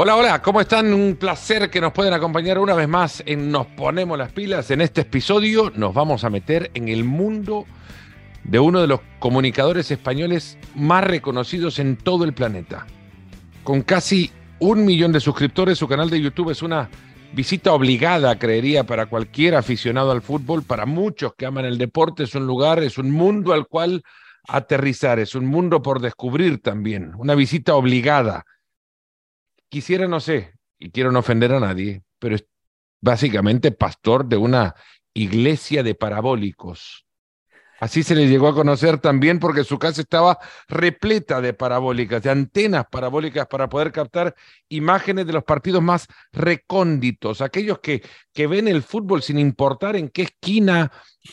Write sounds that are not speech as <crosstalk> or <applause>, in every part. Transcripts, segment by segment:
Hola, hola, ¿cómo están? Un placer que nos pueden acompañar una vez más en Nos Ponemos las Pilas. En este episodio nos vamos a meter en el mundo de uno de los comunicadores españoles más reconocidos en todo el planeta. Con casi un millón de suscriptores, su canal de YouTube es una visita obligada, creería, para cualquier aficionado al fútbol, para muchos que aman el deporte, es un lugar, es un mundo al cual aterrizar, es un mundo por descubrir también, una visita obligada quisiera, no sé, y quiero no ofender a nadie, pero es básicamente pastor de una iglesia de parabólicos. Así se le llegó a conocer también porque su casa estaba repleta de parabólicas, de antenas parabólicas para poder captar imágenes de los partidos más recónditos, aquellos que, que ven el fútbol sin importar en qué esquina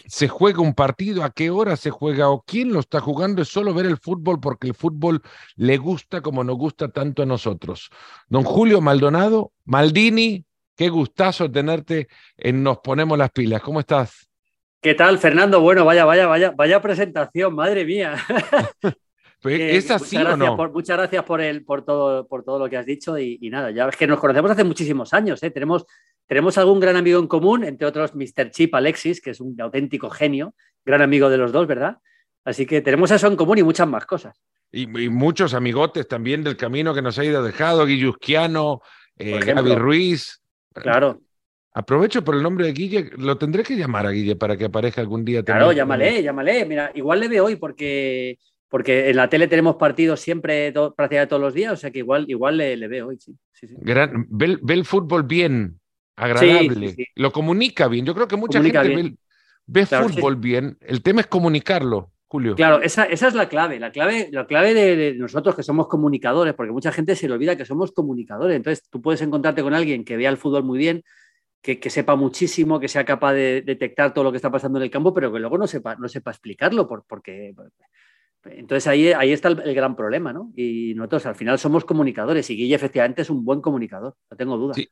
se juega un partido, a qué hora se juega o quién lo está jugando, es solo ver el fútbol porque el fútbol le gusta como nos gusta tanto a nosotros. Don Julio Maldonado, Maldini, qué gustazo tenerte en Nos Ponemos las Pilas. ¿Cómo estás? ¿Qué tal, Fernando? Bueno, vaya, vaya, vaya, vaya presentación, madre mía. <laughs> Pues, ¿Es así muchas, o no? por, muchas gracias por, el, por, todo, por todo lo que has dicho y, y nada, ya es que nos conocemos hace muchísimos años, ¿eh? tenemos, tenemos algún gran amigo en común, entre otros Mr. Chip Alexis, que es un auténtico genio, gran amigo de los dos, ¿verdad? Así que tenemos eso en común y muchas más cosas. Y, y muchos amigotes también del camino que nos ha ido dejado, Guillusquiano, eh, Gaby Ruiz. Claro. Aprovecho por el nombre de Guille, lo tendré que llamar a Guille para que aparezca algún día. Claro, llámale, llámale. Mira, igual le veo hoy porque, porque en la tele tenemos partidos siempre, todo, prácticamente todos los días, o sea que igual, igual le, le veo hoy, sí. sí, sí. Gran, ve, ve, el fútbol bien, agradable, sí, lo comunica bien. Yo creo que mucha comunica gente bien. ve, ve claro, fútbol bien, el tema es comunicarlo. Julio. Claro, esa, esa, es la clave, la clave, la clave de, de, nosotros que somos comunicadores, porque mucha gente se le olvida que somos comunicadores. Entonces, tú puedes encontrarte con alguien que vea el fútbol muy bien, que, sepa muchísimo, que sea capaz de detectar todo lo que está pasando en el campo, pero que luego no sepa, no sepa explicarlo, por, porque entonces ahí, ahí está el, gran problema, ¿no? Y nosotros al final somos comunicadores y Guille efectivamente es un buen comunicador, no tengo duda. Sí.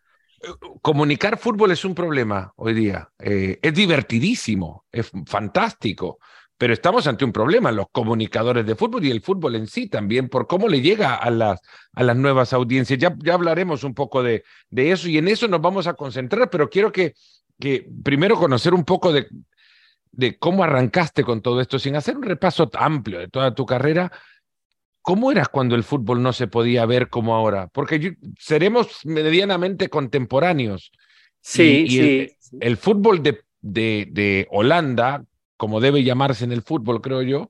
Comunicar fútbol es un problema hoy día. Eh, es divertidísimo, es fantástico, pero estamos ante un problema, los comunicadores de fútbol y el fútbol en sí también, por cómo le llega a las, a las nuevas audiencias. Ya, ya hablaremos un poco de, de, eso y en eso nos vamos a concentrar, pero quiero que, que primero conocer un poco de, de cómo arrancaste con todo esto, sin hacer un repaso amplio de toda tu carrera. ¿Cómo eras cuando el fútbol no se podía ver como ahora? Porque yo, seremos medianamente contemporáneos. Sí, y, y sí. El, el fútbol de, de, de Holanda, como debe llamarse en el fútbol, creo yo,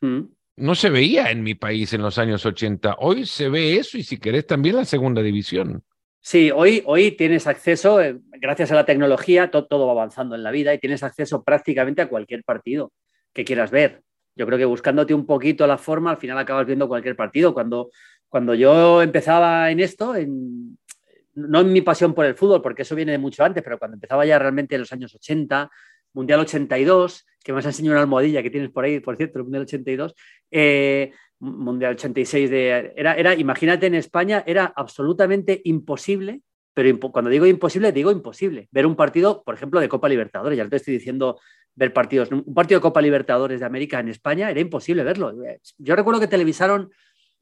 mm. no se veía en mi país en los años 80. Hoy se ve eso y si querés también la segunda división. Sí, hoy, hoy tienes acceso, eh, gracias a la tecnología, to todo va avanzando en la vida y tienes acceso prácticamente a cualquier partido que quieras ver. Yo creo que buscándote un poquito la forma, al final acabas viendo cualquier partido. Cuando, cuando yo empezaba en esto, en, no en mi pasión por el fútbol, porque eso viene de mucho antes, pero cuando empezaba ya realmente en los años 80, Mundial 82, que me has enseñado una almohadilla que tienes por ahí, por cierto, el Mundial 82, eh, Mundial 86, de, era, era, imagínate en España, era absolutamente imposible, pero cuando digo imposible, digo imposible, ver un partido, por ejemplo, de Copa Libertadores, ya te estoy diciendo ver partidos, un partido de Copa Libertadores de América en España, era imposible verlo. Yo recuerdo que televisaron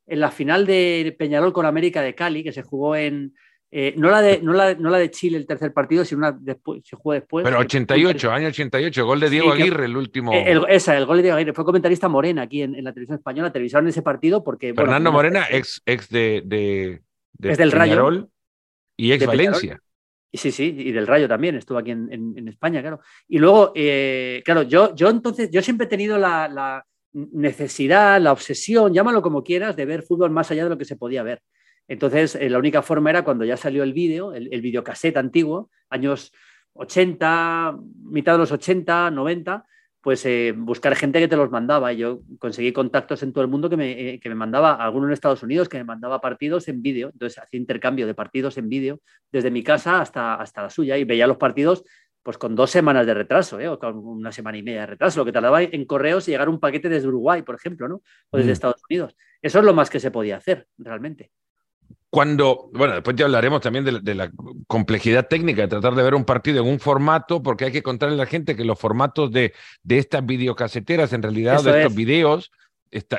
en la final de Peñarol con América de Cali, que se jugó en, eh, no, la de, no, la, no, la de, Chile el tercer partido, sino una después, se jugó después. Pero 88, año 88, gol de Diego sí, Aguirre, el último. El, esa, el gol de Diego Aguirre. Fue comentarista Morena aquí en, en la televisión española, televisaron ese partido porque. Fernando bueno, Morena, ex, ex de, de, de, es del Peñarol Rayo. y ex Valencia. Sí, sí, y del Rayo también, estuvo aquí en, en, en España, claro. Y luego, eh, claro, yo, yo entonces, yo siempre he tenido la, la necesidad, la obsesión, llámalo como quieras, de ver fútbol más allá de lo que se podía ver. Entonces, eh, la única forma era cuando ya salió el vídeo, el, el videocassette antiguo, años 80, mitad de los 80, 90, pues eh, buscar gente que te los mandaba. Y yo conseguí contactos en todo el mundo que me, eh, que me mandaba, alguno en Estados Unidos, que me mandaba partidos en vídeo. Entonces, hacía intercambio de partidos en vídeo desde mi casa hasta, hasta la suya y veía los partidos pues con dos semanas de retraso, ¿eh? o con una semana y media de retraso, lo que tardaba en correos llegar un paquete desde Uruguay, por ejemplo, ¿no? o desde mm. Estados Unidos. Eso es lo más que se podía hacer, realmente cuando, bueno, después ya hablaremos también de, de, la complejidad técnica de tratar de ver un partido en un formato, porque hay que contarle a la gente que los formatos de, de estas videocaseteras, en realidad, Eso de estos es. videos,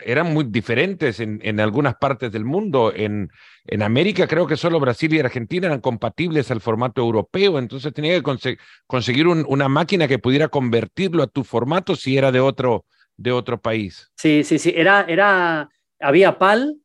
eran muy diferentes en, algunas partes del mundo. En, en, América creo que solo Brasil y Argentina eran compatibles al formato europeo, entonces tenía que conseguir una máquina que pudiera convertirlo a tu formato si era de otro, de otro país. Sí, sí, sí, era, era, había PAL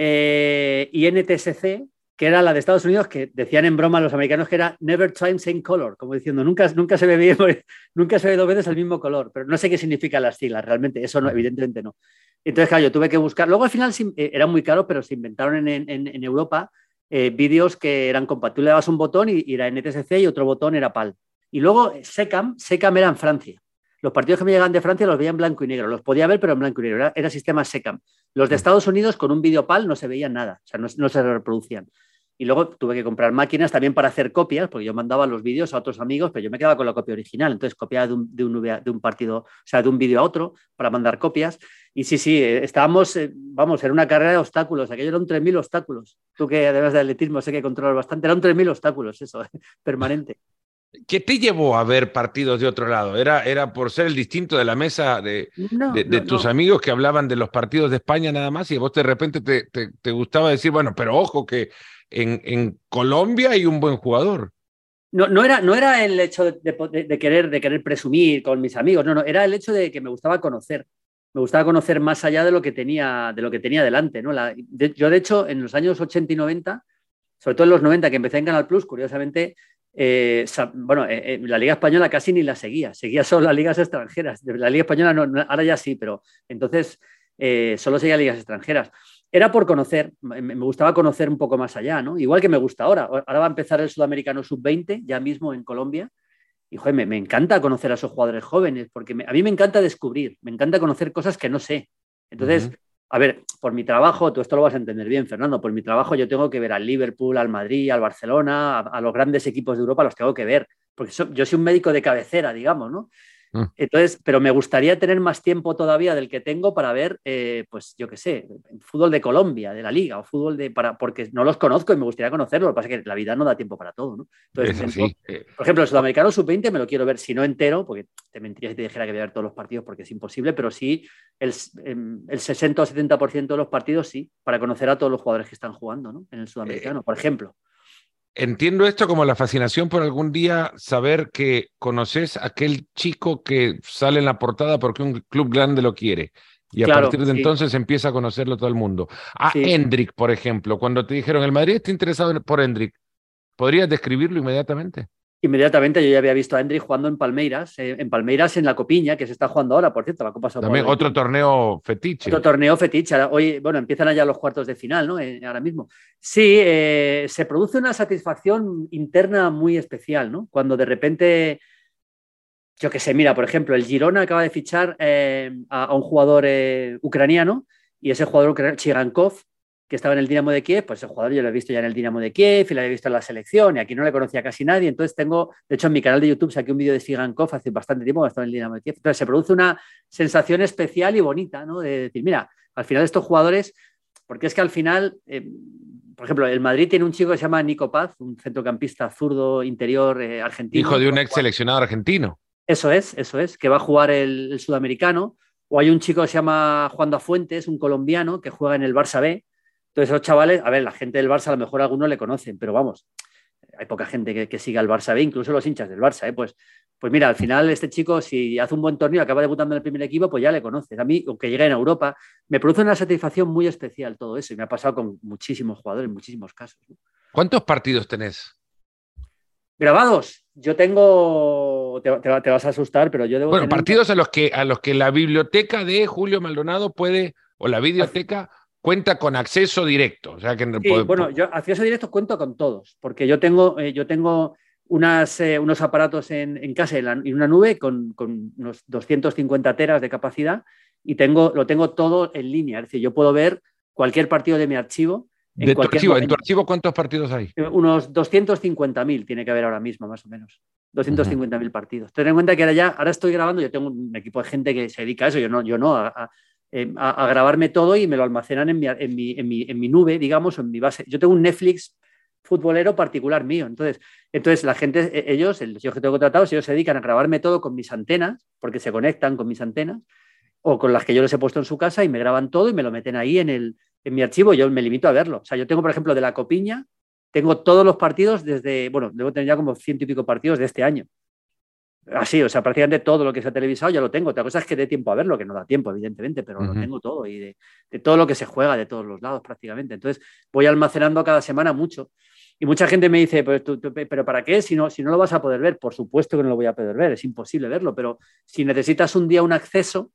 eh, y NTSC, que era la de Estados Unidos, que decían en broma los americanos que era never try same color, como diciendo, nunca, nunca, se ve bien, <laughs> nunca se ve dos veces el mismo color, pero no sé qué significa las siglas, realmente, eso no, evidentemente no. Entonces, claro, yo tuve que buscar, luego al final eh, era muy caro, pero se inventaron en, en, Europa eh, vídeos que eran compatibles, le dabas un botón y, era NTSC y otro botón era PAL. Y luego SECAM, SECAM era en Francia. Los partidos que me llegan de Francia los veía en blanco y negro. Los podía ver, pero en blanco y negro. Era, era sistema SECAM. Los de. Estados Unidos con un vídeo PAL no se veían nada, o sea, no, no se reproducían. Y luego tuve que comprar máquinas también para hacer copias, porque yo mandaba los vídeos a otros amigos, pero yo me quedaba con la copia original. Entonces copiaba de un, de un, de un partido, o sea, de un vídeo a otro para mandar copias. Y sí, sí, eh, estábamos, eh, vamos, era una carrera de obstáculos. Aquello eran 3.000 obstáculos. Tú que además de atletismo sé que controlas bastante, eran 3.000 obstáculos, eso, <laughs> permanente. ¿Qué te llevó a ver partidos de otro lado? ¿Era, era por ser el distinto de la mesa de, de, tus amigos que hablaban de los partidos de España nada más y vos de repente te, te, te gustaba decir, bueno, pero ojo que en, Colombia hay un buen jugador. No, no, era, no era el hecho de, querer, de querer presumir con mis amigos, no, no, era el hecho de que me gustaba conocer. Me gustaba conocer más allá de lo que tenía, de lo que tenía delante. ¿no? yo, de hecho, en los años 80 y 90, sobre todo en los 90 que empecé en Canal Plus, curiosamente, eh, bueno, eh, eh, la Liga Española casi ni la seguía, seguía solo las ligas extranjeras. La Liga Española no, ahora ya sí, pero entonces solo seguía ligas extranjeras era por conocer, me gustaba conocer un poco más allá, ¿no? Igual que me gusta ahora. Ahora va a empezar el Sudamericano Sub-20, ya mismo en Colombia. Y joder, me, encanta conocer a esos jugadores jóvenes, porque a mí me encanta descubrir, me encanta conocer cosas que no sé. Entonces, a ver, por mi trabajo, tú esto lo vas a entender bien, Fernando, por mi trabajo yo tengo que ver al Liverpool, al Madrid, al Barcelona, a, los grandes equipos de Europa, los tengo que ver, porque yo soy un médico de cabecera, digamos, ¿no? Mm. Entonces, pero me gustaría tener más tiempo todavía del que tengo para ver, eh, pues yo qué sé, fútbol de Colombia, de la liga, o fútbol de, para, porque no los conozco y me gustaría conocerlos, lo que pasa es que la vida no da tiempo para todo, ¿no? Entonces, por ejemplo, el sudamericano sub-20 me lo quiero ver, si no entero, porque te mentiría si te dijera que voy a ver todos los partidos porque es imposible, pero sí el, em, el 60 o 70% de los partidos sí, para conocer a todos los jugadores que están jugando, ¿no? En el sudamericano, por ejemplo entiendo esto como la fascinación por algún día saber que conoces a aquel chico que sale en la portada porque un club grande lo quiere. Y a partir de entonces empieza a conocerlo todo el mundo. A Hendrik, por ejemplo, cuando te dijeron, el Madrid está interesado por Hendrik, ¿podrías describirlo inmediatamente? Inmediatamente yo ya había visto a Hendrik jugando en Palmeiras, eh, en Palmeiras en la Copiña, que se está jugando ahora, por cierto, la Copa También otro torneo fetiche. Otro torneo fetiche. Hoy, bueno, empiezan allá los cuartos de final, ¿no? Eh, ahora mismo. Sí, eh, se produce una satisfacción interna muy especial, ¿no? Cuando de repente, yo qué sé, mira, por ejemplo, el Girona acaba de fichar a, un jugador ucraniano y ese jugador ucraniano, Chigankov, que estaba en el Dinamo de Kiev, pues ese jugador yo lo he visto ya en el Dinamo de Kiev y lo he visto en la selección y aquí no le conocía casi nadie. Entonces tengo, de hecho en mi canal de YouTube saqué un vídeo de Sigankov hace bastante tiempo que estaba en el Dinamo de Kiev. Entonces se produce una sensación especial y bonita, ¿no? De decir, mira, al final estos jugadores, porque es que al final, eh, por ejemplo, el Madrid tiene un chico que se llama Nico Paz, un centrocampista zurdo interior eh, argentino. Hijo de un ex seleccionado argentino. Eso es, eso es, que va a jugar el, el sudamericano. O hay un chico que se llama Juan da Fuentes, un colombiano que juega en el Barça B entonces, esos chavales, a ver, la gente del Barça a lo mejor algunos le conocen, pero vamos, hay poca gente que, que siga al Barça B, incluso los hinchas del Barça, ¿eh? pues, pues mira, al final este chico, si hace un buen torneo, acaba debutando en el primer equipo, pues ya le conoces. A mí, aunque llegue en Europa, me produce una satisfacción muy especial todo eso y me ha pasado con muchísimos jugadores, en muchísimos casos. ¿Cuántos partidos tenés? Grabados. Yo tengo, te, vas a asustar, pero yo debo. Bueno, partidos a los que a los que la biblioteca de Julio Maldonado puede o la videoteca cuenta con acceso directo. O sea que bueno, yo acceso directo cuento con todos, porque yo tengo, eh, yo tengo unas, eh, unos aparatos en, casa en, una nube con, unos 250 teras de capacidad y tengo, lo tengo todo en línea. Es decir, yo puedo ver cualquier partido de mi archivo. En, tu archivo, ¿En tu archivo cuántos partidos hay? Eh, unos 250.000 tiene que haber ahora mismo, más o menos. 250.000 partidos. Ten en cuenta que ahora ya, ahora estoy grabando, yo tengo un equipo de gente que se dedica a eso, yo no, yo no, a, eh, a, grabarme todo y me lo almacenan en mi, en, mi, en, mi, en mi, nube, digamos, en mi base. Yo tengo un Netflix futbolero particular mío. Entonces, entonces la gente, e, ellos, los que tengo contratados, ellos se dedican a grabarme todo con mis antenas, porque se conectan con mis antenas. o con las que yo les he puesto en su casa y me graban todo y me lo meten ahí en, el, en mi archivo. Yo me limito a verlo. O sea, yo tengo, por ejemplo, de la Copiña, tengo todos los partidos desde, bueno, debo tener ya como ciento y pico partidos de este año. Así, o sea, prácticamente todo lo que se ha televisado ya lo tengo. Otra cosa es que dé tiempo a verlo, que no da tiempo, evidentemente, pero lo tengo todo y de, de, todo lo que se juega de todos los lados prácticamente. Entonces, voy almacenando cada semana mucho. Y mucha gente me dice, pero, tú, pero ¿para qué? Si no, si no lo vas a poder ver, por supuesto que no lo voy a poder ver, es imposible verlo, pero si necesitas un día un acceso,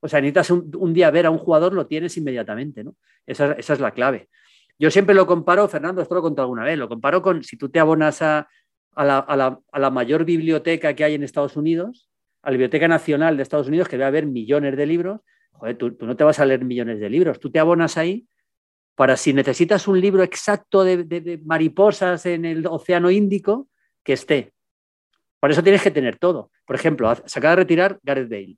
o sea, necesitas un, un día ver a un jugador, lo tienes inmediatamente, ¿no? Esa, esa, es la clave. Yo siempre lo comparo, Fernando, esto lo he contado alguna vez, lo comparo con si tú te abonas a, a, la, a, la, a la, mayor biblioteca que hay en Estados Unidos, a la Biblioteca Nacional de Estados Unidos, que va a haber millones de libros, joder, tú, no te vas a leer millones de libros, tú te abonas ahí para si necesitas un libro exacto de, mariposas en el Océano Índico, que esté. Por eso tienes que tener todo. Por ejemplo, se acaba de retirar Gareth Bale.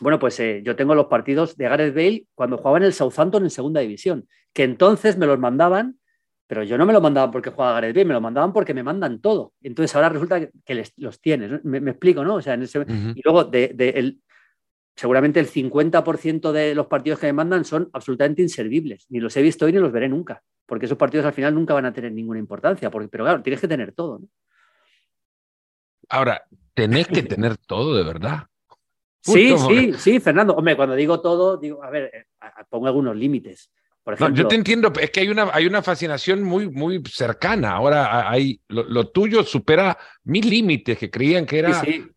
Bueno, pues eh, yo tengo los partidos de Gareth Bale cuando jugaba en el Southampton en segunda división, que entonces me los mandaban, pero yo no me lo mandaban porque jugaba Gareth Bale, me lo mandaban porque me mandan todo. Entonces ahora resulta que, les, los tienes. Me, me, explico, ¿no? O sea, en ese, uh -huh. y luego de, de el, seguramente el 50% de los partidos que me mandan son absolutamente inservibles. Ni los he visto hoy ni los veré nunca, porque esos partidos al final nunca van a tener ninguna importancia, porque, pero claro, tienes que tener todo. ¿no? Ahora, tenés que tener todo de verdad. Sí, sí, sí, Fernando. Hombre, cuando digo todo, digo, a ver, eh, pongo algunos límites. Por ejemplo, no, yo te entiendo, es que hay una, hay una fascinación muy, muy cercana. Ahora hay, lo, lo tuyo supera mil límites que creían que, era, sí, sí.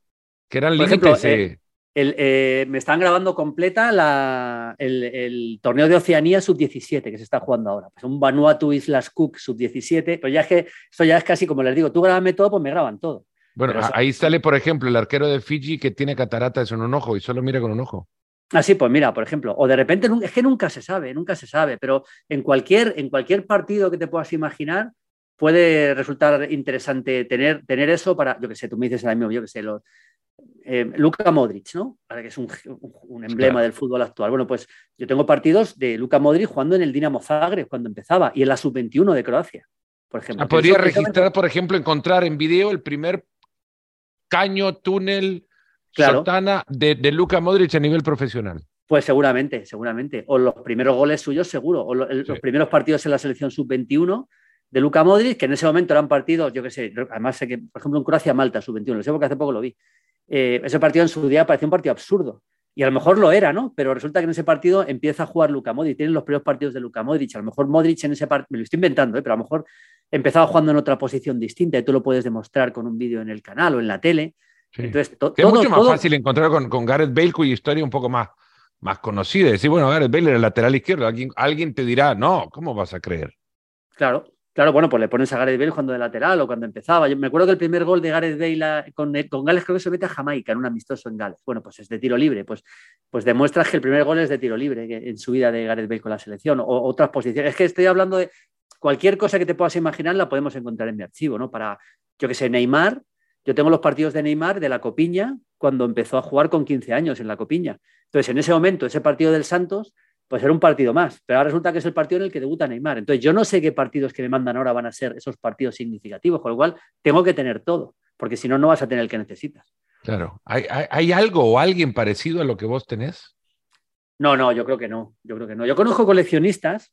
que eran límites. Ejemplo, eh, el, eh, me están grabando completa la, el, el, torneo de Oceanía sub-17 que se está jugando ahora. Pues un Vanuatu Islas Cook sub-17, pero ya es que esto ya es casi como les digo, tú grábame todo, pues me graban todo. Bueno, pero ahí sale, por ejemplo, el arquero de Fiji que tiene cataratas en un ojo y solo mira con un ojo. Así, ah, pues mira, por ejemplo, o de repente, es que nunca se sabe, nunca se sabe, pero en cualquier, en cualquier partido que te puedas imaginar, puede resultar interesante tener, tener eso para, yo que sé, tú me dices ahora mismo, yo que sé, los, eh, Luka Modric, ¿no? Ahora que es un, un emblema claro. del fútbol actual. Bueno, pues yo tengo partidos de Luka Modric jugando en el Dinamo Zagreb cuando empezaba y en la sub-21 de Croacia, por ejemplo. Ah, podría registrar, por ejemplo, encontrar en video el primer caño, túnel, claro. sotana de, de Luka Modric a nivel profesional. Pues seguramente, seguramente. O los primeros goles suyos, seguro. O lo, el, sí. los primeros partidos en la selección sub-21 de Luka Modric, que en ese momento eran partidos, yo qué sé, además sé que, por ejemplo, en Croacia-Malta, sub-21, lo sé porque hace poco lo vi. Eh, ese partido en su día parecía un partido absurdo. Y a lo mejor lo era, ¿no? Pero resulta que en ese partido empieza a jugar Luka Modric. Tienen los primeros partidos de Luka Modric. A lo mejor Modric en ese partido, me lo estoy inventando, ¿eh? pero a lo mejor empezaba jugando en otra posición distinta y tú lo puedes demostrar con un vídeo en el canal o en la tele. Sí. Entonces, to, es todo, mucho más todo... fácil encontrar con, con, Gareth Bale cuya historia un poco más, más conocida. Decir, bueno, Gareth Bale era el lateral izquierdo. Alguien, alguien te dirá, no, ¿cómo vas a creer? Claro, Claro, bueno, pues le pones a Gareth Bale cuando de lateral o cuando empezaba. Yo me acuerdo que el primer gol de Gareth Bale con, con Gales creo que se mete a Jamaica en un amistoso en Gales. Bueno, pues es de tiro libre. Pues, pues demuestras que el primer gol es de tiro libre en su vida de Gareth Bale con la selección o otras posiciones. Es que estoy hablando de cualquier cosa que te puedas imaginar la podemos encontrar en mi archivo, ¿no? Para, yo que sé, Neymar. Yo tengo los partidos de Neymar de la Copiña cuando empezó a jugar con 15 años en la Copiña. Entonces, en ese momento, ese partido del Santos pues era un partido más, pero ahora resulta que es el partido en el que debuta Neymar. Entonces yo no sé qué partidos que me mandan ahora van a ser esos partidos significativos, con lo cual tengo que tener todo, porque si no, no vas a tener el que necesitas. Claro. ¿Hay, hay, ¿Hay, algo o alguien parecido a lo que vos tenés? No, no, yo creo que no. Yo creo que no. Yo conozco coleccionistas,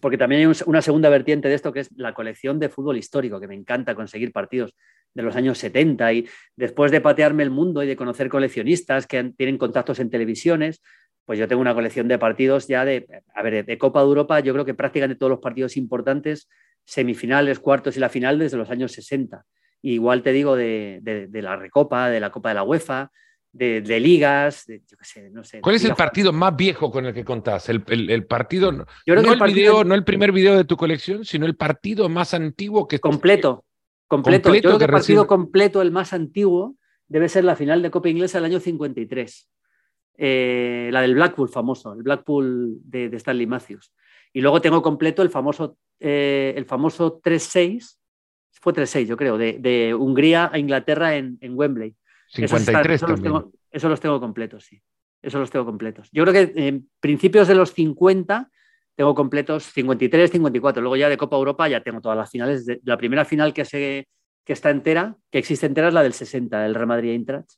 porque también hay una segunda vertiente de esto que es la colección de fútbol histórico, que me encanta conseguir partidos de los años 70 y después de patearme el mundo y de conocer coleccionistas que tienen contactos en televisiones, pues yo tengo una colección de partidos ya de, a ver, de Copa de Europa, yo creo que prácticamente todos los partidos importantes, semifinales, cuartos y la final desde los años 60. Y igual te digo de, de, la Recopa, de la Copa de la UEFA, de, de ligas, de, yo qué sé, no sé. ¿Cuál es el partido más viejo con el que contás? El, el, el partido, yo creo no, el, partido, video, no el primer video de tu colección, sino el partido más antiguo que... Completo, completo. completo yo creo que el partido recibe... completo, el más antiguo, debe ser la final de Copa Inglesa del año 53 eh, la del Blackpool famoso, el Blackpool de, de, Stanley Matthews. Y luego tengo completo el famoso, eh, el famoso 3-6, fue 3-6 yo creo, de, de, Hungría a Inglaterra en, en Wembley. 53 eso, los tengo, eso los tengo completos, sí. Eso los tengo completos. Yo creo que en principios de los 50 tengo completos 53, 54. Luego ya de Copa Europa ya tengo todas las finales. De, la primera final que, se, que está entera, que existe entera, es la del 60, del Real Madrid Eintracht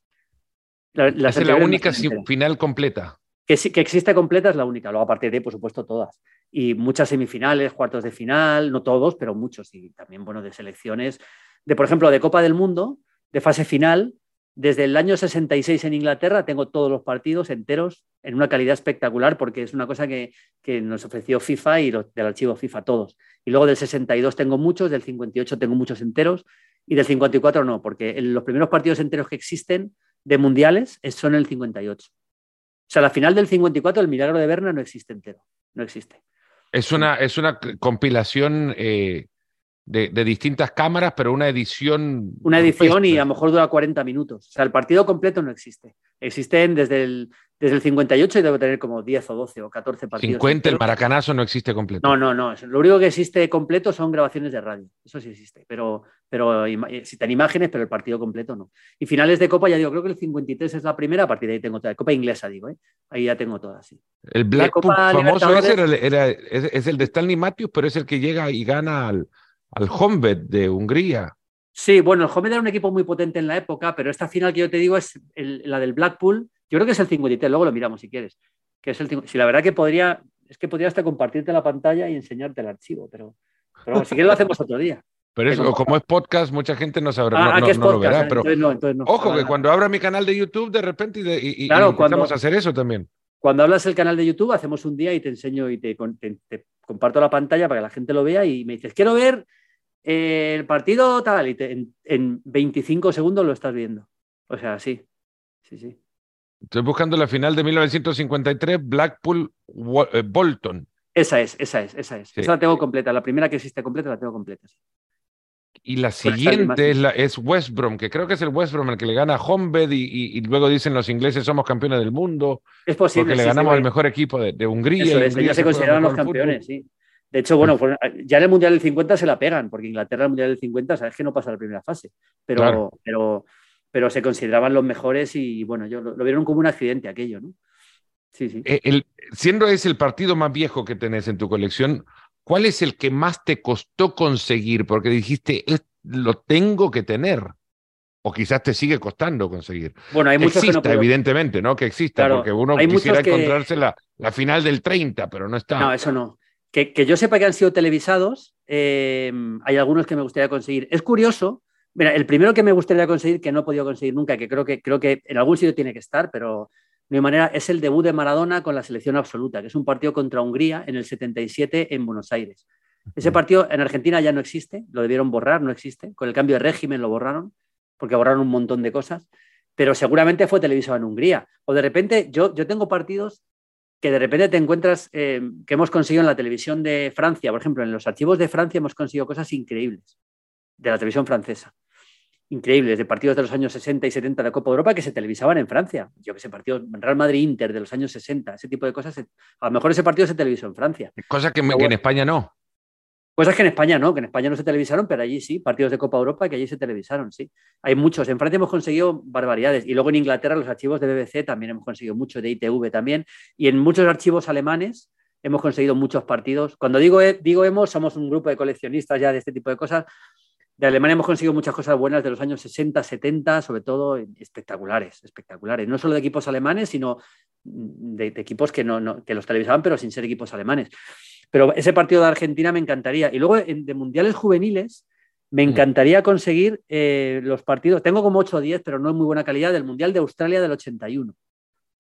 La, es la única final completa. Que, que existe completa es la única. Luego, a partir de ahí, por supuesto, todas. Y muchas semifinales, cuartos de final, no todos, pero muchos. Y también, bueno, de selecciones, de, por ejemplo, de Copa del Mundo, de fase final, desde el año 66 en Inglaterra tengo todos los partidos enteros en una calidad espectacular porque es una cosa que, nos ofreció FIFA y del archivo FIFA todos. Y luego del 62 tengo muchos, del 58 tengo muchos enteros y del 54 no, porque los primeros partidos enteros que existen de mundiales son el 58. O sea, la final del 54, el milagro de Berna no existe entero, no existe. Es una, es una compilación eh, de, distintas cámaras, pero una edición. Una edición y a lo mejor dura 40 minutos. O sea, el partido completo no existe. Existen desde el, desde el 58 y debe tener como 10 o 12 o 14 partidos. 50, el maracanazo no existe completo. No, no, no. Lo único que existe completo son grabaciones de radio. Eso sí existe. Pero, pero existen imágenes, pero el partido completo no. Y finales de Copa, ya digo, creo que el 53 es la primera, a partir de ahí tengo toda. Copa inglesa, digo, ¿eh? ahí ya tengo todas. Sí. El Blackpool famoso ese es, el de Stanley Matthews, pero es el que llega y gana al, al Honved de Hungría. Sí, bueno, el Honved era un equipo muy potente en la época, pero esta final que yo te digo es la del Blackpool. Yo creo que es el 53, luego lo miramos si quieres. Que es el, si la verdad que podría, es que podría hasta compartirte la pantalla y enseñarte el archivo, pero, pero si quieres lo hacemos otro día. Pero eso, como es podcast, mucha gente no sabrá, ah, no, lo verá. Pero ojo, que cuando abra mi canal de YouTube, de repente, y, y, claro, a hacer eso también. Cuando hablas el canal de YouTube, hacemos un día y te enseño y te, te comparto la pantalla para que la gente lo vea y me dices, quiero ver el partido tal, y en, 25 segundos lo estás viendo. O sea, sí, sí, sí. Estoy buscando la final de 1953, Blackpool eh, Bolton. Esa es, esa es, esa es. Esa la tengo completa. La primera que existe completa la tengo completa. Y la siguiente es, la, es West Brom, que creo que es el West Brom el que le gana a Homebed y, y, luego dicen los ingleses somos campeones del mundo. Es posible. Porque le ganamos al mejor equipo de, Hungría. Eso ya se consideran los campeones, sí. De hecho, bueno, ya en el Mundial del 50 se la pegan, porque Inglaterra en el Mundial del 50 sabes que no pasa la primera fase, pero, pero, pero se consideraban los mejores y bueno, yo lo, vieron como un accidente aquello, ¿no? Sí, sí. Eh, el, siendo ese el partido más viejo que tenés en tu colección, ¿cuál es el que más te costó conseguir? Porque dijiste, lo tengo que tener. O quizás te sigue costando conseguir. Bueno, hay muchos que no evidentemente, ¿no? Que exista, porque uno quisiera encontrarse la, la, final del 30, pero no está. No, eso no. Que, yo sepa que han sido televisados, eh, hay algunos que me gustaría conseguir. Es curioso, mira, el primero que me gustaría conseguir, que no he podido conseguir nunca, que creo que, creo que en algún sitio tiene que estar, pero de mi manera, es el debut de Maradona con la selección absoluta, que es un partido contra Hungría en el 77 en Buenos Aires. Ese partido en Argentina ya no existe, lo debieron borrar, no existe. Con el cambio de régimen lo borraron, porque borraron un montón de cosas, pero seguramente fue televisado en Hungría. O de repente, yo, yo tengo partidos que de repente te encuentras eh, que hemos conseguido en la televisión de Francia, por ejemplo, en los archivos de Francia hemos conseguido cosas increíbles de la televisión francesa. Increíbles, de partidos de los años 60 y 70 de Copa Europa que se televisaban en Francia. Yo que sé, partidos Real Madrid-Inter de los años 60, ese tipo de cosas. A lo mejor ese partido se televisó en Francia. Cosa que en España no. Cosas que en España no, que en España no se televisaron, pero allí sí, partidos de Copa Europa que allí se televisaron, sí. Hay muchos. En Francia hemos conseguido barbaridades y luego en Inglaterra los archivos de BBC también hemos conseguido mucho, de ITV también, y en muchos archivos alemanes hemos conseguido muchos partidos. Cuando digo, digo hemos, somos un grupo de coleccionistas ya de este tipo de cosas. De Alemania hemos conseguido muchas cosas buenas de los años 60, 70, sobre todo espectaculares, espectaculares. No solo de equipos alemanes, sino de, equipos que, no, que los televisaban, pero sin ser equipos alemanes. Pero ese partido de Argentina me encantaría. Y luego de mundiales juveniles, me encantaría conseguir eh, los partidos. Tengo como 8 o 10, pero no en muy buena calidad, del Mundial de Australia del 81.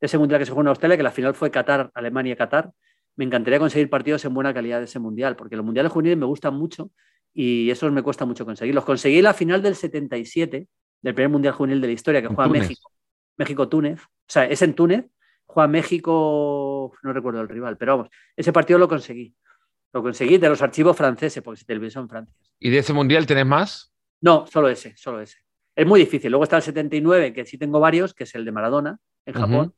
Ese Mundial que se jugó en Australia, que la final fue Qatar, Alemania-Qatar. Me encantaría conseguir partidos en buena calidad de ese Mundial, porque los Mundiales juveniles me gustan mucho y esos me cuesta mucho conseguirlos. Conseguí la final del 77, del primer Mundial Juvenil de la historia, que juega México. México-Túnez. O sea, es en Túnez juega México, no recuerdo el rival, pero vamos, ese partido lo conseguí. Lo conseguí de los archivos franceses, porque se televisó en Francia. ¿Y de ese mundial tenés más? No, solo ese, solo ese. Es muy difícil. Luego está el 79, que sí tengo varios, que es el de Maradona, en Japón,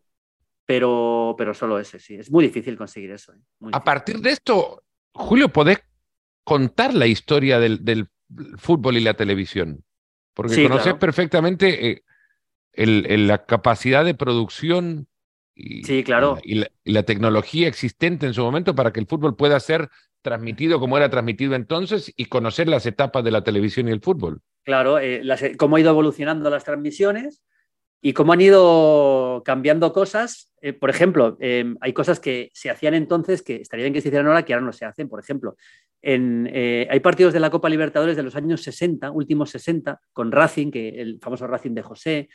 pero, pero solo ese, sí. Es muy difícil conseguir eso. ¿eh? A partir de esto, Julio, ¿podés contar la historia del, fútbol y la televisión? Porque conoces perfectamente eh, la capacidad de producción y, sí, claro. Y la, tecnología existente en su momento para que el fútbol pueda ser transmitido como era transmitido entonces y conocer las etapas de la televisión y el fútbol. Claro, eh, cómo ha ido evolucionando las transmisiones, y cómo han ido cambiando cosas. Eh, por ejemplo, em, hay cosas que se hacían entonces que estaría bien que se hicieran ahora que ahora no se hacen. Por ejemplo, en, eh, hay partidos de la Copa Libertadores de los años 60, últimos 60, con Racing, que el famoso Racing de José.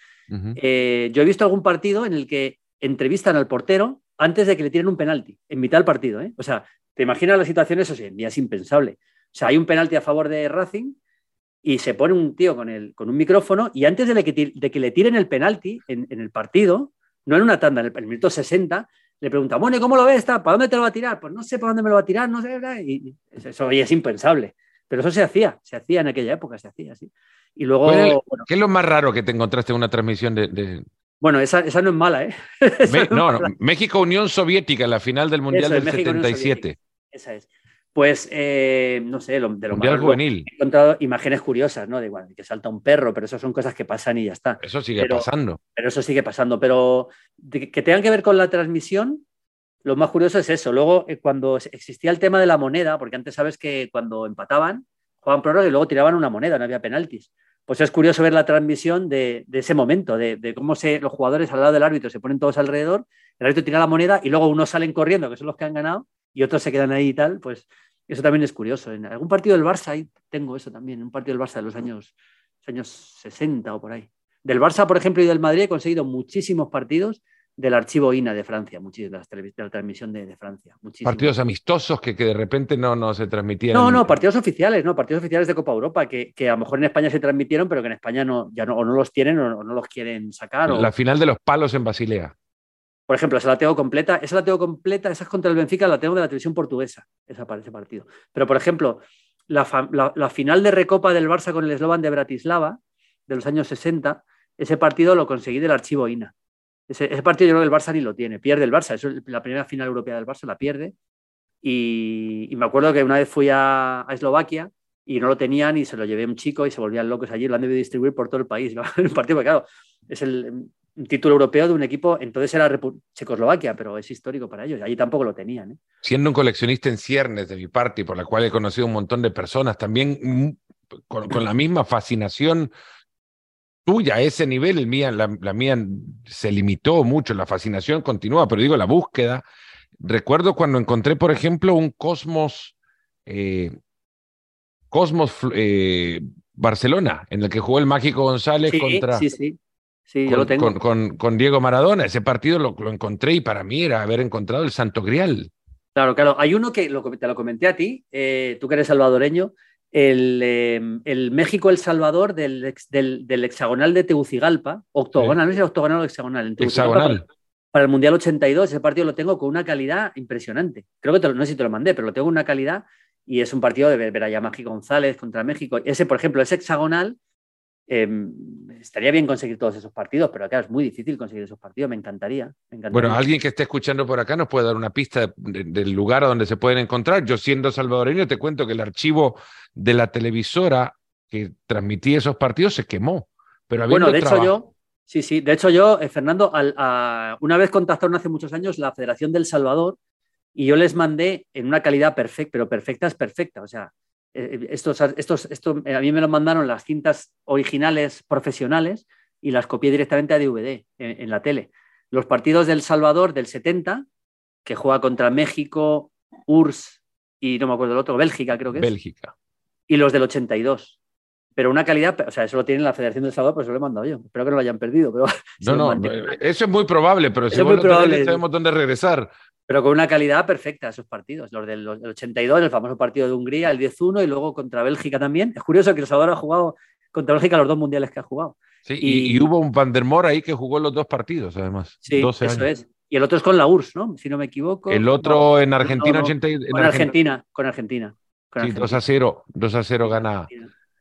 Eh, yo he visto algún partido en el que entrevistan al portero antes de que le tiren un penalti, en mitad del partido. O sea, te imaginas la situación, eso sí, es impensable. O sea, hay un penalti a favor de Racing y se pone un tío con, el, con un micrófono y antes de, que, de que le tiren el penalti en, el partido, no en una tanda, en el, minuto 60, le pregunta, bueno, ¿y cómo lo ves? ¿Para dónde te lo va a tirar? Pues no sé para dónde me lo va a tirar, no sé. Y eso es impensable. Pero eso se hacía, se hacía en aquella época, se hacía así. Y luego. ¿Qué es lo más raro que te encontraste en una transmisión de.? Bueno, esa, esa, no es mala, ¿eh? <laughs> no, México-Unión Soviética, en la final del Mundial del 77. Esa es. Pues, eh, no sé, de lo más juvenil. He encontrado imágenes curiosas, ¿no? De igual, que salta un perro, pero eso son cosas que pasan y ya está. Eso sigue pasando. Pero eso sigue pasando. Pero que tengan que ver con la transmisión, lo más curioso es eso. Luego, eh, cuando existía el tema de la moneda, porque antes sabes que cuando empataban, jugaban prórroga y luego tiraban una moneda, no había penaltis. Pues es curioso ver la transmisión de, ese momento, de, cómo se, los jugadores al lado del árbitro se ponen todos alrededor, el árbitro tira la moneda y luego unos salen corriendo, que son los que han ganado, y otros se quedan ahí y tal. Pues eso también es curioso. En algún partido del Barça, ahí tengo eso también, un partido del Barça de los años, años 60 o por ahí. Del Barça, por ejemplo, y del Madrid he conseguido muchísimos partidos del archivo INA de Francia, muchísimas, de la, transmisión de, Francia. Partidos amistosos que, que, de repente no, no se transmitían. No, no, partidos oficiales, no, partidos oficiales de Copa Europa, que, que, a lo mejor en España se transmitieron, pero que en España no, ya no, o no los tienen o no, los quieren sacar. La final de los palos en Basilea. Por ejemplo, esa la tengo completa, esa la tengo completa, esa es contra el Benfica, la tengo de la televisión portuguesa, esa, ese partido. Pero, por ejemplo, la, final de Recopa del Barça con el eslogan de Bratislava, de los años 60, ese partido lo conseguí del archivo INA. Ese, partido yo creo que el Barça ni lo tiene, pierde el Barça, es la primera final europea del Barça, la pierde. Y, me acuerdo que una vez fui a, Eslovaquia y no lo tenían y se lo llevé a un chico y se volvían locos allí, lo han debido distribuir por todo el país. <laughs> El partido, claro, es el, título europeo de un equipo, entonces era Checoslovaquia, pero es histórico para ellos. Allí tampoco lo tenían. ¿eh? Siendo un coleccionista en ciernes de mi parte, por la cual he conocido un montón de personas, también mm, con, la misma fascinación tuya a ese nivel, el mía, la, mía se limitó mucho, la fascinación continúa, pero digo, la búsqueda. Recuerdo cuando encontré, por ejemplo, un Cosmos, eh, Cosmos eh, Barcelona, en el que jugó el Mágico González contra. Sí, sí Sí, con, yo lo tengo. Con, Diego Maradona. Ese partido lo, encontré y para mí era haber encontrado el Santo Grial. Claro, claro. Hay uno que lo, te lo comenté a ti, eh, tú que eres salvadoreño, el, eh, el México-El Salvador del, del, hexagonal de Tegucigalpa, octogonal, no sé octogonal o hexagonal. En hexagonal. Para, el Mundial 82, ese partido lo tengo con una calidad impresionante. Creo que no sé si te lo mandé, pero lo tengo con una calidad y es un partido de ver a Mágico González contra México. Ese, por ejemplo, ese hexagonal Em, estaría bien conseguir todos esos partidos, pero acá es muy difícil conseguir esos partidos. Me encantaría, Bueno, alguien que esté escuchando por acá nos puede dar una pista del lugar donde se pueden encontrar. Yo, siendo salvadoreño, te cuento que el archivo de la televisora que transmitía esos partidos se quemó. Pero bueno, de hecho, yo. Sí, sí. De hecho, yo, eh, Fernando, una vez contactaron hace muchos años la Federación del Salvador y yo les mandé en una calidad perfecta, pero perfecta es perfecta. O sea, estos, estos, esto, eh, a mí me lo mandaron las cintas originales profesionales y las copié directamente a DVD en, la tele. Los partidos del Salvador del 70, que juega contra México, URSS y no me acuerdo el otro, Bélgica creo que es. Bélgica. Y los del 82. Pero una calidad, o sea, eso lo tiene la Federación del Salvador, pues eso lo he mandado yo. Espero que no lo hayan perdido. Pero <laughs> no, no, eso es muy probable, pero si vos sabemos dónde regresar pero con una calidad perfecta esos partidos. Los del, 82, el famoso partido de Hungría, el 10-1 y luego contra Bélgica también. Es curioso que El Salvador ha jugado contra Bélgica los dos mundiales que ha jugado. Sí, y, hubo un Van der Moor ahí que jugó los dos partidos, además. Sí, eso es. Y el otro es con la URSS, ¿no? Si no me equivoco. El otro en Argentina, 80, con Argentina, con Argentina. sí, 2 a 0, 2 a 0 gana.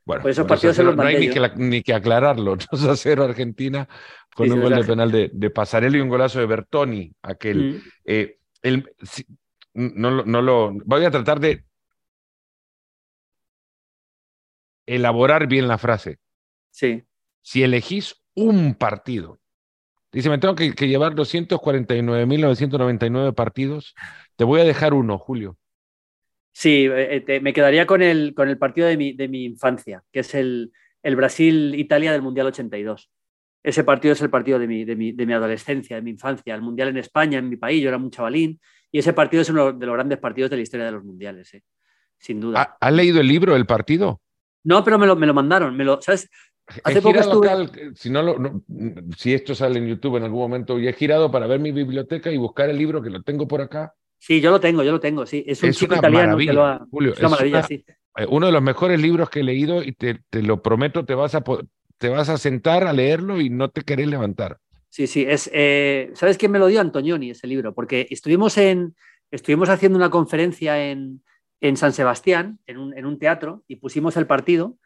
Bueno, pues esos partidos se los no hay ni que, ni que, aclararlo. <laughs> 2 a 0 Argentina con un gol de penal de, de Pasarello y un golazo de Bertoni, aquel. Mm. Eh, no, no lo, voy a tratar de elaborar bien la frase. Sí. Si elegís un partido, dice, me tengo que, llevar 249.999 partidos, te voy a dejar uno, Julio. Sí, eh, eh, me quedaría con el, con el partido de mi, de mi infancia, que es el, el Brasil-Italia del Mundial 82. Ese partido es el partido de mi, de, mi, de mi, adolescencia, de mi infancia, el Mundial en España, en mi país, yo era un chavalín, y ese partido es uno de los grandes partidos de la historia de los mundiales, ¿eh? sin duda. ¿Has leído el libro, el partido? No, pero me lo, me lo mandaron, me lo, ¿sabes? Hace poco estuve... si, no, lo, si esto sale en YouTube en algún momento, y he girado para ver mi biblioteca y buscar el libro que lo tengo por acá. Sí, yo lo tengo, yo lo tengo, sí. Es un chico italiano que lo ha... Julio, es una maravilla, sí. Eh, uno de los mejores libros que he leído y te, te lo prometo, te vas, a, te vas a sentar a leerlo y no te querés levantar. Sí, sí, es, eh, ¿sabes quién me lo dio? Antonioni, ese libro, porque estuvimos, en, estuvimos haciendo una conferencia en, en San Sebastián, en un, en un, teatro, y pusimos el partido,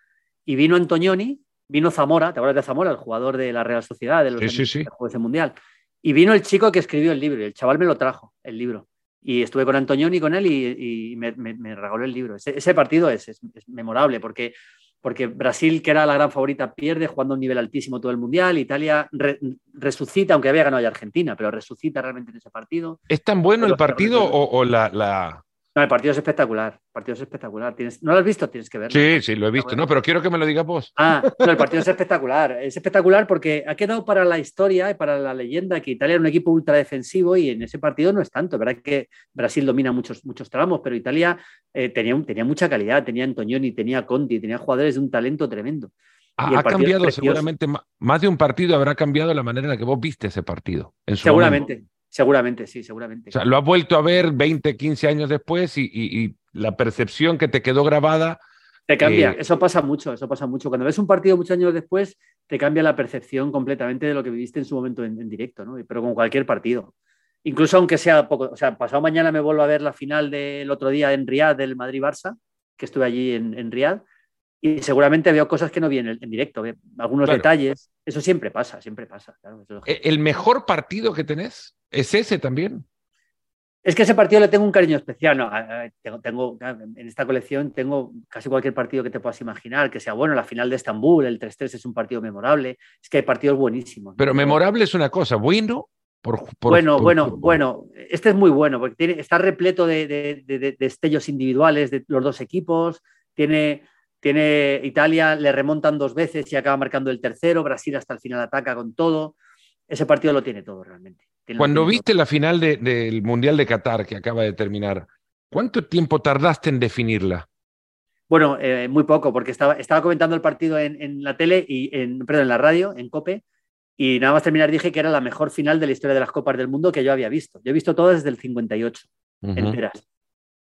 y vino Antonioni, vino Zamora, ¿te acuerdas de Zamora, el jugador de la Real Sociedad, de los sí, sí, sí. Mundial? Y vino el chico que escribió el libro, y el chaval me lo trajo, el libro. Y estuve con Antonioni con él y, y me, me, me, regaló el libro. Ese, ese partido es, es, es, memorable porque, porque Brasil, que era la gran favorita, pierde jugando a un nivel altísimo todo el mundial. Italia re, resucita, aunque había ganado ya Argentina, pero resucita realmente en ese partido. ¿Es tan bueno el partido o, o la, la, no, el partido es espectacular. El partido es espectacular. ¿Tienes... ¿No lo has visto? Tienes que verlo. Sí, sí, lo he visto. No, pero quiero que me lo digas vos. Ah, no, el partido es espectacular. Es espectacular porque ha quedado para la historia y para la leyenda que Italia era un equipo ultra defensivo y en ese partido no es tanto. Es verdad que Brasil domina muchos, muchos tramos, pero Italia eh, tenía, tenía mucha calidad. Tenía Antonioni, tenía Conti, tenía jugadores de un talento tremendo. Ha, ha cambiado seguramente, más de un partido habrá cambiado la manera en la que vos viste ese partido. En su seguramente. Momento. Seguramente, sí, seguramente. O sea, lo has vuelto a ver 20, 15 años después y, y, y la percepción que te quedó grabada. Te cambia, eh... eso pasa mucho, eso pasa mucho. Cuando ves un partido muchos años después, te cambia la percepción completamente de lo que viviste en su momento en, en directo, ¿no? Pero con cualquier partido. Incluso aunque sea poco, o sea, pasado mañana me vuelvo a ver la final del otro día en Riyadh del Madrid-Barça, que estuve allí en, en Riyadh, y seguramente veo cosas que no vi en, el, en directo, algunos claro. detalles. Eso siempre pasa, siempre pasa. Claro, ¿El mejor partido que tenés es ese también? Es que ese partido le tengo un cariño especial. No, tengo, tengo, en esta colección tengo casi cualquier partido que te puedas imaginar, que sea bueno. La final de Estambul, el 3-3 es un partido memorable. Es que hay partidos buenísimos. Pero memorable es una cosa, bueno. Por, por, bueno, por, bueno, bueno. Este es muy bueno porque tiene, está repleto de, de, de, de, destellos individuales de los dos equipos. Tiene, tiene Italia, le remontan dos veces y acaba marcando el tercero. Brasil hasta el final ataca con todo. Ese partido lo tiene todo realmente. Cuando viste la final de, del Mundial de Qatar que acaba de terminar, ¿cuánto tiempo tardaste en definirla? Bueno, eh, muy poco, porque estaba, estaba comentando el partido en, en, la tele y en, perdón, en la radio, en COPE, y nada más terminar dije que era la mejor final de la historia de las Copas del Mundo que yo había visto. Yo he visto todas desde el 58, uh -huh. enteras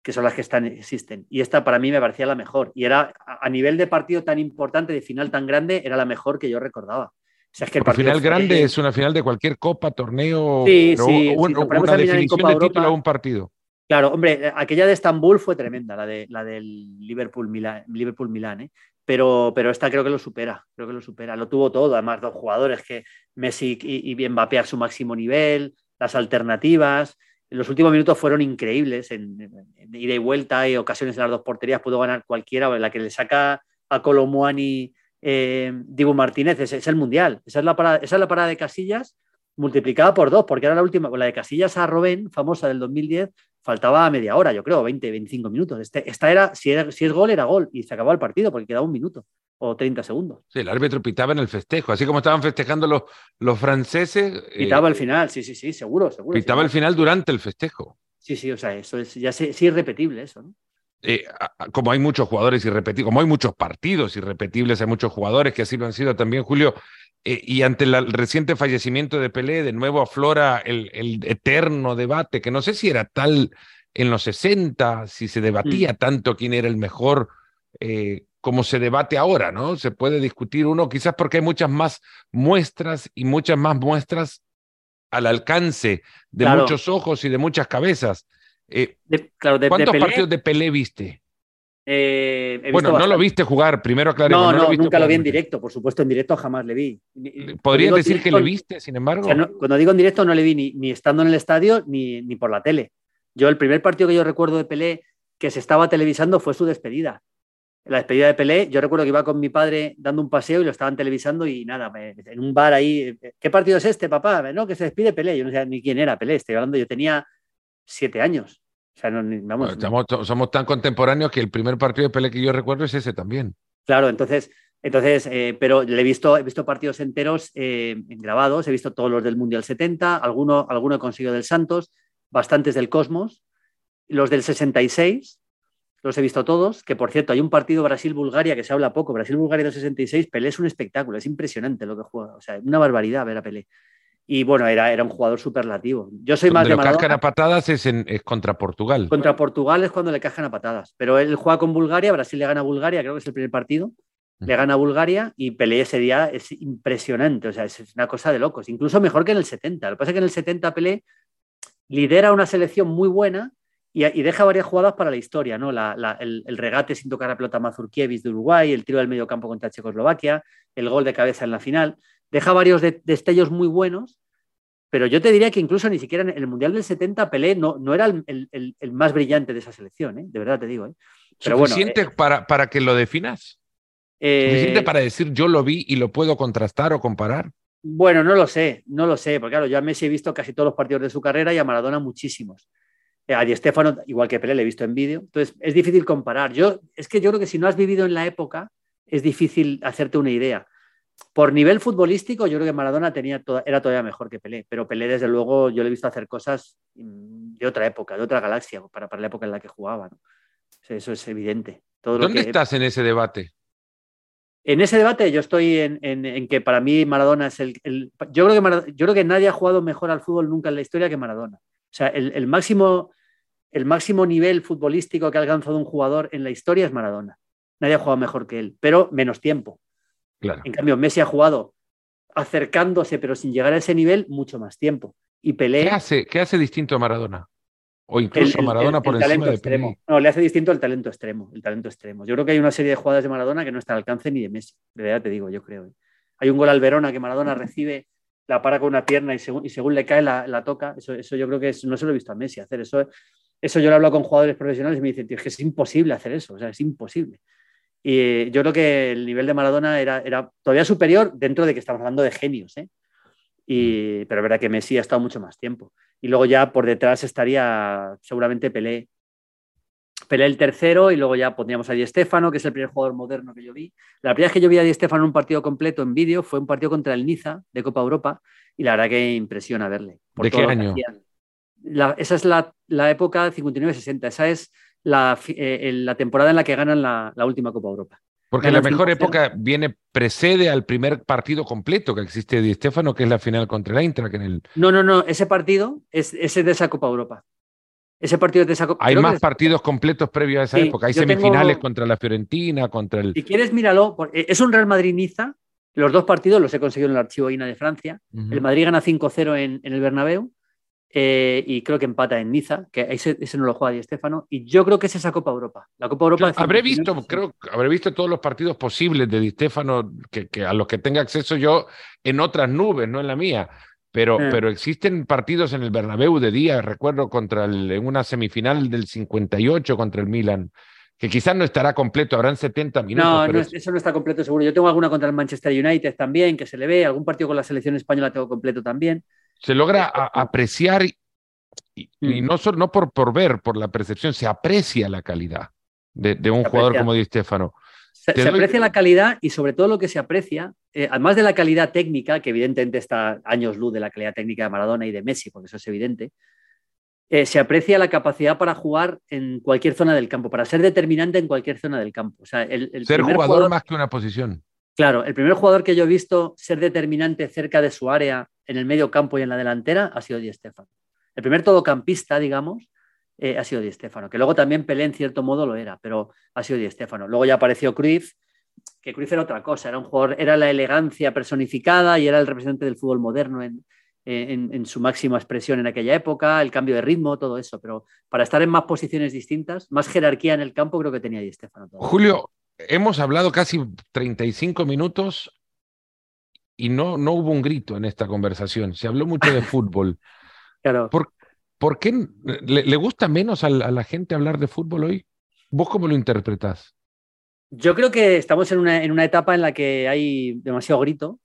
que son las que están, existen. Y esta para mí me parecía la mejor. Y era a nivel de partido tan importante, de final tan grande, era la mejor que yo recordaba. O sea, es que el partido final grande es una final de cualquier copa, torneo, sí, sí, un, sí, una definición de título a un partido. Claro, hombre, aquella de Estambul fue tremenda, la, de, la del Liverpool-Milán, Liverpool -Milán, ¿eh? pero, pero esta creo que lo supera, creo que lo supera. Lo tuvo todo, además dos jugadores que Messi y, y Mbappé a su máximo nivel, las alternativas, los últimos minutos fueron increíbles en, en, ida y vuelta, hay ocasiones en las dos porterías, pudo ganar cualquiera, la que le saca a Colomuani eh, Dibu Martínez, es, es, el mundial, esa es, la parada, esa es la parada de Casillas multiplicada por dos, porque era la última, la de Casillas a Robén, famosa del 2010, faltaba media hora, yo creo, 20, 25 minutos. Este, esta era si, era, si es gol, era gol, y se acabó el partido porque quedaba un minuto o 30 segundos. Sí, el árbitro pitaba en el festejo, así como estaban festejando los, los franceses. Pitaba eh, al final, sí, sí, sí, seguro, seguro. Pitaba al final durante el festejo. Sí, sí, o sea, eso es ya es, es irrepetible eso, ¿no? Eh, como hay muchos jugadores irrepetibles, como hay muchos partidos irrepetibles, hay muchos jugadores que así lo han sido también, Julio, eh, y ante la, el reciente fallecimiento de Pelé, de nuevo aflora el, el, eterno debate, que no sé si era tal en los 60, si se debatía mm. tanto quién era el mejor, eh, como se debate ahora, ¿no? Se puede discutir uno, quizás porque hay muchas más muestras y muchas más muestras al alcance de claro. muchos ojos y de muchas cabezas. Eh, de, claro, de, ¿Cuántos de partidos de Pelé viste? Eh, bueno, no lo viste jugar, primero aclaremos. No, no, no lo nunca lo vi en directo, por supuesto, en directo jamás le vi. ¿Podrías decir directo, que le viste, sin embargo? O sea, no, cuando digo en directo no le vi ni, ni estando en el estadio ni, ni, por la tele. Yo el primer partido que yo recuerdo de Pelé que se estaba televisando fue su despedida. La despedida de Pelé, yo recuerdo que iba con mi padre dando un paseo y lo estaban televisando y nada, en un bar ahí, ¿qué partido es este, papá? No, que se despide Pelé. Yo no sé ni quién era Pelé, estoy hablando, yo tenía siete años. O sea, no, vamos, somos, somos, tan contemporáneos que el primer partido de Pelé que yo recuerdo es ese también. Claro, entonces, Entonces, eh, pero le he visto, he visto partidos enteros eh, grabados, he visto todos los del Mundial 70, alguno, alguno he conseguido del Santos, bastantes del Cosmos, los del 66, los he visto todos, que por cierto hay un partido Brasil-Bulgaria que se habla poco, Brasil-Bulgaria del 66, Pelé es un espectáculo, es impresionante lo que juega, o sea, una barbaridad ver a Pelé. Y bueno, era, era un jugador superlativo. Yo soy más de Maradona. a patadas es, es, contra Portugal. Contra Portugal es cuando le cajan a patadas. Pero él juega con Bulgaria, Brasil le gana a Bulgaria, creo que es el primer partido. Le gana a Bulgaria y Pelé ese día es impresionante. O sea, es una cosa de locos. Incluso mejor que en el 70. Lo que pasa es que en el 70 Pelé lidera una selección muy buena y, deja varias jugadas para la historia, ¿no? el, regate sin tocar a pelota Mazurkiewicz de Uruguay, el tiro del medio campo contra Checoslovaquia, el gol de cabeza en la final deja varios destellos muy buenos, pero yo te diría que incluso ni siquiera en el Mundial del 70 Pelé no, no era el, más brillante de esa selección, ¿eh? de verdad te digo. ¿eh? Pero ¿Suficiente eh, para, para que lo definas? ¿Suficiente para decir yo lo vi y lo puedo contrastar o comparar? Bueno, no lo sé, no lo sé, porque claro, yo a Messi he visto casi todos los partidos de su carrera y a Maradona muchísimos. A Di Stefano, igual que Pelé, le he visto en vídeo. Entonces, es difícil comparar. Yo, es que yo creo que si no has vivido en la época, es difícil hacerte una idea por nivel futbolístico, yo creo que Maradona tenía era todavía mejor que Pelé, pero Pelé, desde luego, yo le he visto hacer cosas mm, de otra época, de otra galaxia, para, para la época en la que jugaba. Eso es evidente. ¿Dónde estás en ese debate? En ese debate yo estoy en, que para mí Maradona es el... yo, creo que yo creo que nadie ha jugado mejor al fútbol nunca en la historia que Maradona. O sea, el, máximo, el máximo nivel futbolístico que ha alcanzado un jugador en la historia es Maradona. Nadie ha jugado mejor que él, pero menos tiempo. En cambio, Messi ha jugado acercándose, pero sin llegar a ese nivel, mucho más tiempo. Y Pelé. ¿Qué hace, qué hace distinto a Maradona? O incluso Maradona por encima de extremo. No, le hace distinto el talento extremo. El talento extremo. Yo creo que hay una serie de jugadas de Maradona que no está al alcance ni de Messi. De verdad te digo, yo creo. ¿eh? Hay un gol al Verona que Maradona recibe, la para con una pierna y según, y según le cae la, toca. Eso, eso, yo creo que no se lo he visto a Messi hacer. Eso, eso yo lo hablo con jugadores profesionales y me dicen, tío, es que es imposible hacer eso. O sea, es imposible. Y yo creo que el nivel de Maradona era, era todavía superior dentro de que estamos hablando de genios. ¿eh? Y, pero es verdad que Messi ha estado mucho más tiempo. Y luego ya por detrás estaría seguramente Pelé. Pelé el tercero y luego ya pondríamos a Di Stefano, que es el primer jugador moderno que yo vi. La primera vez que yo vi a Di Stefano en un partido completo en vídeo fue un partido contra el Niza de Copa Europa y la verdad que impresiona verle. ¿De qué año? esa es la, la época 59-60. Esa es eh, la, temporada en la que ganan la, última Copa Europa. Porque la mejor época viene, precede al primer partido completo que existe de Stefano, que es la final contra el Eintracht en el... No, no, no, ese partido es, de esa Copa Europa. Ese partido de esa Copa Hay más partidos completos previos a esa época. Hay semifinales contra la Fiorentina, contra el... Si quieres, míralo. Eh, es un Real Madrid-Niza. Los dos partidos los he conseguido en el archivo INA de Francia. El Madrid gana 5-0 en, en el Bernabéu eh, y creo que empata en Niza, que ese, ese no lo juega Di Stefano, y yo creo que es esa Copa Europa. La Copa Europa habré visto, creo, habré visto todos los partidos posibles de Di Stefano que, que, a los que tenga acceso yo en otras nubes, no en la mía. Pero, eh. pero existen partidos en el Bernabéu de día, recuerdo contra el, en una semifinal del 58 contra el Milan, que quizás no estará completo, habrán 70 minutos. No, no eso no está completo seguro. Yo tengo alguna contra el Manchester United también, que se le ve, algún partido con la selección española tengo completo también se logra apreciar y, mm. no, por, por ver, por la percepción, se aprecia la calidad de, un jugador como Di Stefano. Se, aprecia la calidad y sobre todo lo que se aprecia, eh, además de la calidad técnica, que evidentemente está años luz de la calidad técnica de Maradona y de Messi, porque eso es evidente, eh, se aprecia la capacidad para jugar en cualquier zona del campo, para ser determinante en cualquier zona del campo. O sea, el, ser jugador más que una posición. Claro, el primer jugador que yo he visto ser determinante cerca de su área, en el medio campo y en la delantera, ha sido Di Stefano. El primer todocampista, digamos, eh, ha sido Di Stefano, que luego también Pelé en cierto modo lo era, pero ha sido Di Stefano. Luego ya apareció Cruyff, que Cruyff era otra cosa, era un jugador, era la elegancia personificada y era el representante del fútbol moderno en, en, su máxima expresión en aquella época, el cambio de ritmo, todo eso, pero para estar en más posiciones distintas, más jerarquía en el campo, creo que tenía Di Stefano. Julio, hemos hablado casi 35 minutos y no, no hubo un grito en esta conversación. Se habló mucho de fútbol. <laughs> claro. ¿Por, ¿por qué le, gusta menos a la, gente hablar de fútbol hoy? ¿Vos cómo lo interpretás? Yo creo que estamos en una, en una etapa en la que hay demasiado grito.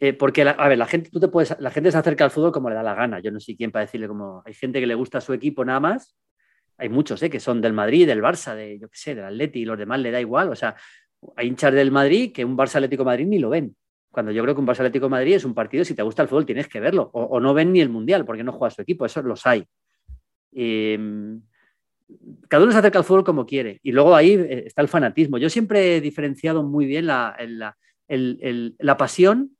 Eh, porque, a ver, la gente, tú te puedes, la gente se acerca al fútbol como le da la gana. Yo no sé quién para decirle como hay gente que le gusta a su equipo nada más hay muchos ¿eh? que son del Madrid, del Barça, de yo qué sé, del Atleti y los demás le da igual. O sea, hay hinchas del Madrid que un Barça Atlético Madrid ni lo ven. Cuando yo creo que un Barça Atlético Madrid es un partido, si te gusta el fútbol tienes que verlo. O, no ven ni el Mundial porque no juega su equipo, eso los hay. Em, cada uno se acerca al fútbol como quiere. Y luego ahí eh, está el fanatismo. Yo siempre he diferenciado muy bien la, la pasión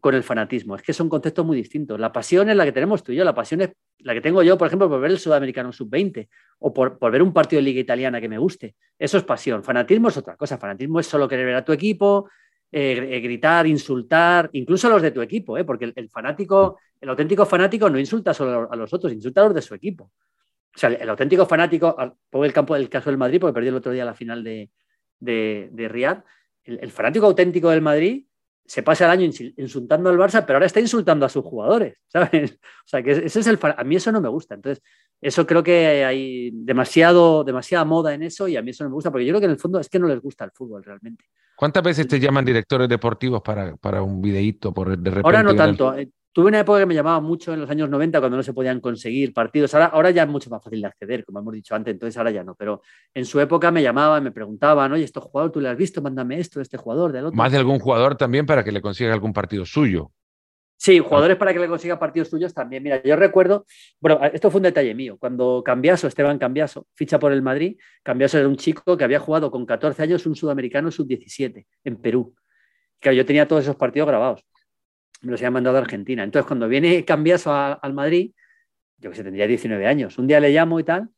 con el fanatismo. Es que son conceptos muy distintos. La pasión es la que tenemos tú y yo, la pasión es la que tengo yo, por ejemplo, por ver el Sudamericano Sub-20 o por, ver un partido de liga italiana que me guste. Eso es pasión. Fanatismo es otra cosa. Fanatismo es solo querer ver a tu equipo, eh, gritar, insultar, incluso a los de tu equipo, ¿eh? porque el, fanático, el auténtico fanático no insulta solo a los otros, insulta a los de su equipo. O sea, el, auténtico fanático, pongo el campo del caso del Madrid, porque perdí el otro día la final de, de, de Riyadh, el fanático auténtico del Madrid se pasa el año insultando al Barça, pero ahora está insultando a sus jugadores, <laughs> ¿sabes? O sea, que ese es el... A mí eso no me gusta. Entonces, eso creo que hay demasiado, demasiada moda en eso y a mí eso no me gusta, porque yo creo que en el fondo es que no les gusta el fútbol realmente. ¿Cuántas veces te llaman directores deportivos para, para un videíto por de repente? Ahora no tanto. Tuve una época que me llamaba mucho en los años 90 cuando no se podían conseguir partidos. Ahora, ahora ya es mucho más fácil de acceder, como hemos dicho antes, entonces ahora ya no. Pero en su época me llamaban, me preguntaban, oye, ¿este jugador tú le has visto? Mándame esto, este jugador, del otro. Más de algún jugador también para que le consiga algún partido suyo. Sí, jugadores para que le consiga partidos suyos también. Mira, yo recuerdo, bueno, esto fue un detalle mío. Cuando Cambiaso, Esteban Cambiaso, ficha por el Madrid, Cambiaso era un chico que había jugado con 14 años un sudamericano sub-17 en Perú. Claro, yo tenía todos esos partidos grabados me los había mandado a Argentina. Entonces, cuando viene Cambiaso al Madrid, yo que sé, tendría 19 años, un día le llamo y tal,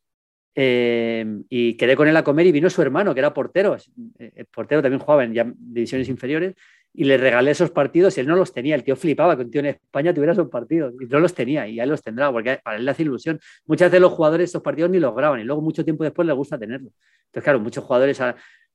eh, y quedé con él a comer y vino su hermano, que era portero, eh, portero también jugaba en divisiones inferiores, y le regalé esos partidos y él no los tenía. El tío flipaba que un tío en España tuviera esos partidos y no los tenía y ya los tendrá porque para él le hace ilusión. Muchas veces los jugadores esos partidos ni los graban y luego mucho tiempo después les gusta tenerlos. Entonces, claro, muchos jugadores,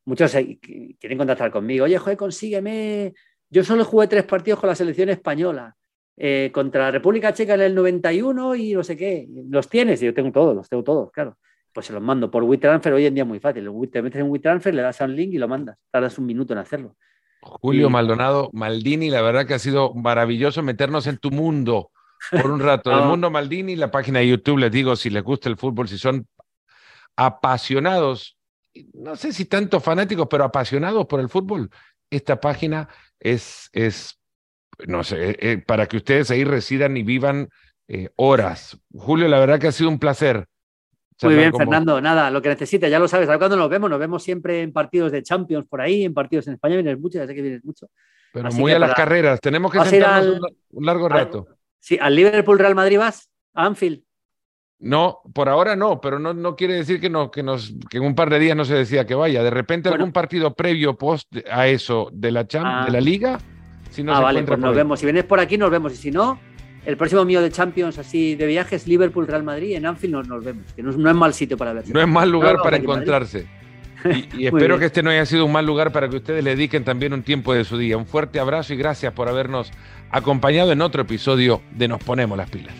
muchos quieren contactar conmigo. Oye, joder, consígueme yo solo jugué tres partidos con la selección española, eh, contra la República Checa en el 91 y no sé qué. ¿Los tienes? Yo tengo todos, los tengo todos, claro. Pues se los mando por WeTransfer, hoy en día es muy fácil. Te metes en WeTransfer, le das a un link y lo mandas. Tardas un minuto en hacerlo. Julio Maldonado, Maldini, la verdad que ha sido maravilloso meternos en tu mundo por un rato. <laughs> El mundo Maldini, la página de YouTube, les digo, si les gusta el fútbol, si son apasionados, no sé si tanto fanáticos, pero apasionados por el fútbol, esta página es, es no sé, eh, eh, para que ustedes ahí residan y vivan eh, horas. Julio, la verdad que ha sido un placer. Muy bien, Fernando, nada, lo que necesites, ya lo sabes. A cuando nos vemos, nos vemos siempre en partidos de Champions por ahí, en partidos en España, vienes mucho, ya sé que vienes mucho. Pero muy a las carreras, tenemos que sentarnos un, largo rato. sí, al Liverpool Real Madrid vas, a Anfield. No, por ahora no, pero no, no quiere decir que, no, que, nos, que en un par de días no se decía que vaya. De repente algún partido previo, post a eso de la, champ, de la ah. liga. Si no ah, vale, pues nos vemos. Si vienes por aquí, nos vemos. Y si no, el próximo mío de Champions, así de viajes, Liverpool, Real Madrid, en Anfield nos, nos vemos. Que no, es mal sitio para verse. No es mal lugar para encontrarse. Y, y <laughs> espero que este no haya sido un mal lugar para que ustedes le dediquen también un tiempo de su día. Un fuerte abrazo y gracias por habernos acompañado en otro episodio de Nos Ponemos las Pilas.